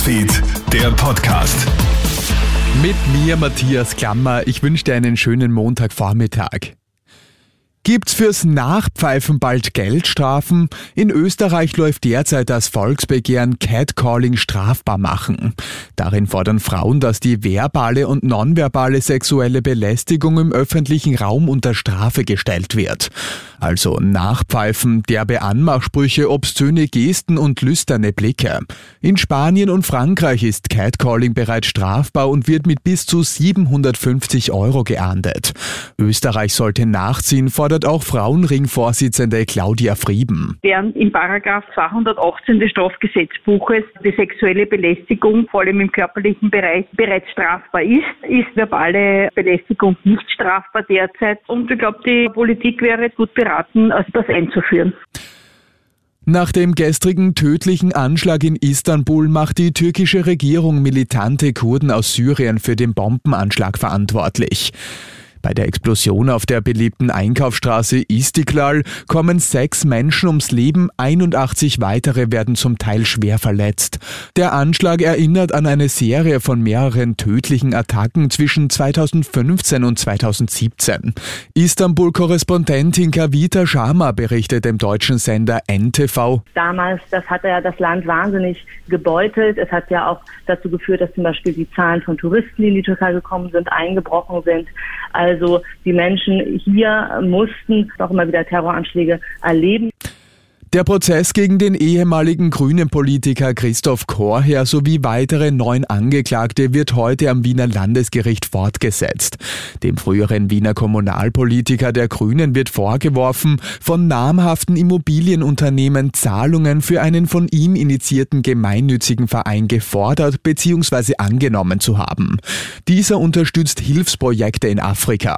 Newsfeed, der Podcast. Mit mir, Matthias Klammer. Ich wünsche dir einen schönen Montagvormittag. Gibt's fürs Nachpfeifen bald Geldstrafen? In Österreich läuft derzeit das Volksbegehren Catcalling strafbar machen. Darin fordern Frauen, dass die verbale und nonverbale sexuelle Belästigung im öffentlichen Raum unter Strafe gestellt wird. Also Nachpfeifen, derbe Anmachsprüche, obszöne Gesten und lüsterne Blicke. In Spanien und Frankreich ist Catcalling bereits strafbar und wird mit bis zu 750 Euro geahndet. Österreich sollte nachziehen, fordert fordert auch Frauenring-Vorsitzende Claudia Frieben. Während im Paragraph 218 des Strafgesetzbuches die sexuelle Belästigung, vor allem im körperlichen Bereich, bereits strafbar ist, ist verbale Belästigung nicht strafbar derzeit. Und ich glaube, die Politik wäre gut beraten, das einzuführen. Nach dem gestrigen tödlichen Anschlag in Istanbul macht die türkische Regierung militante Kurden aus Syrien für den Bombenanschlag verantwortlich. Bei der Explosion auf der beliebten Einkaufsstraße Istiklal kommen sechs Menschen ums Leben, 81 weitere werden zum Teil schwer verletzt. Der Anschlag erinnert an eine Serie von mehreren tödlichen Attacken zwischen 2015 und 2017. Istanbul-Korrespondentin Kavita Sharma berichtet dem deutschen Sender NTV. Damals, das hat ja das Land wahnsinnig gebeutelt. Es hat ja auch dazu geführt, dass zum Beispiel die Zahlen von Touristen, die in die Türkei gekommen sind, eingebrochen sind. Also also die Menschen hier mussten noch immer wieder Terroranschläge erleben. Der Prozess gegen den ehemaligen grünen Politiker Christoph Korher sowie weitere neun Angeklagte wird heute am Wiener Landesgericht fortgesetzt. Dem früheren Wiener Kommunalpolitiker der Grünen wird vorgeworfen, von namhaften Immobilienunternehmen Zahlungen für einen von ihm initiierten gemeinnützigen Verein gefordert bzw. angenommen zu haben. Dieser unterstützt Hilfsprojekte in Afrika.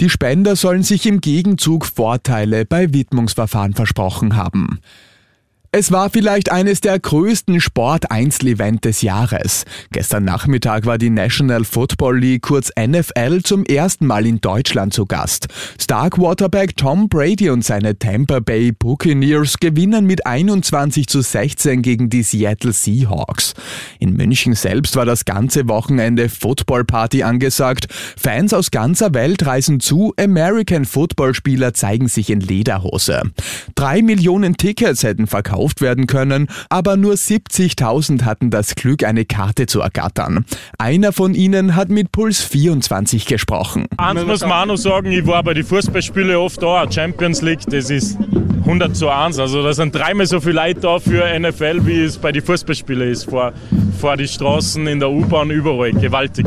Die Spender sollen sich im Gegenzug Vorteile bei Widmungsverfahren versprochen haben. them. Es war vielleicht eines der größten Sport-Einzel-Event des Jahres. Gestern Nachmittag war die National Football League, kurz NFL, zum ersten Mal in Deutschland zu Gast. Star Quarterback Tom Brady und seine Tampa Bay Buccaneers gewinnen mit 21 zu 16 gegen die Seattle Seahawks. In München selbst war das ganze Wochenende Football Party angesagt. Fans aus ganzer Welt reisen zu, American Football Spieler zeigen sich in Lederhose. Drei Millionen Tickets hätten verkauft verkauft werden können, aber nur 70.000 hatten das Glück, eine Karte zu ergattern. Einer von ihnen hat mit Puls 24 gesprochen. Eins muss man auch noch sagen, ich war bei den Fußballspielen oft da, Champions League, das ist 100 zu 1. Also da sind dreimal so viele Leute da für NFL, wie es bei den Fußballspielen ist, vor, vor die Straßen, in der U-Bahn, überall. Gewaltig.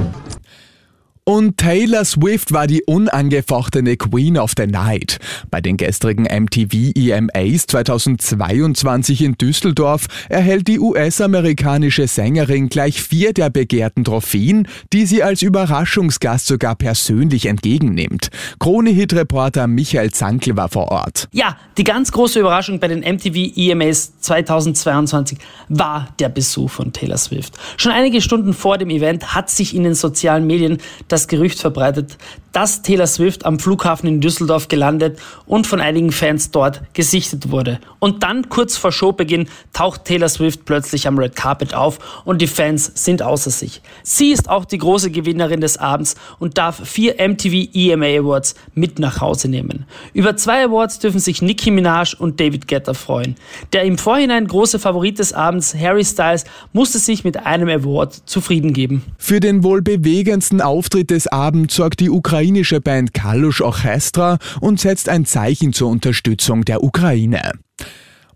Und Taylor Swift war die unangefochtene Queen of the Night. Bei den gestrigen MTV EMAs 2022 in Düsseldorf erhält die US-amerikanische Sängerin gleich vier der begehrten Trophäen, die sie als Überraschungsgast sogar persönlich entgegennimmt. Krone-Hit-Reporter Michael Zankl war vor Ort. Ja, die ganz große Überraschung bei den MTV EMAs 2022 war der Besuch von Taylor Swift. Schon einige Stunden vor dem Event hat sich in den sozialen Medien das Gerücht verbreitet, dass Taylor Swift am Flughafen in Düsseldorf gelandet und von einigen Fans dort gesichtet wurde. Und dann, kurz vor Showbeginn, taucht Taylor Swift plötzlich am Red Carpet auf und die Fans sind außer sich. Sie ist auch die große Gewinnerin des Abends und darf vier MTV EMA Awards mit nach Hause nehmen. Über zwei Awards dürfen sich Nicki Minaj und David Guetta freuen. Der im Vorhinein große Favorit des Abends, Harry Styles, musste sich mit einem Award zufrieden geben. Für den wohl bewegendsten Auftritt des Abends sorgt die ukrainische Band Kalush Orchestra und setzt ein Zeichen zur Unterstützung der Ukraine.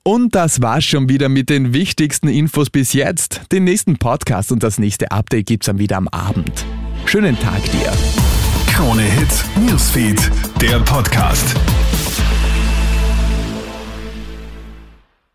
Und das war's schon wieder mit den wichtigsten Infos bis jetzt. Den nächsten Podcast und das nächste Update gibt's dann wieder am Abend. Schönen Tag dir. Krone Hits, Newsfeed, der Podcast.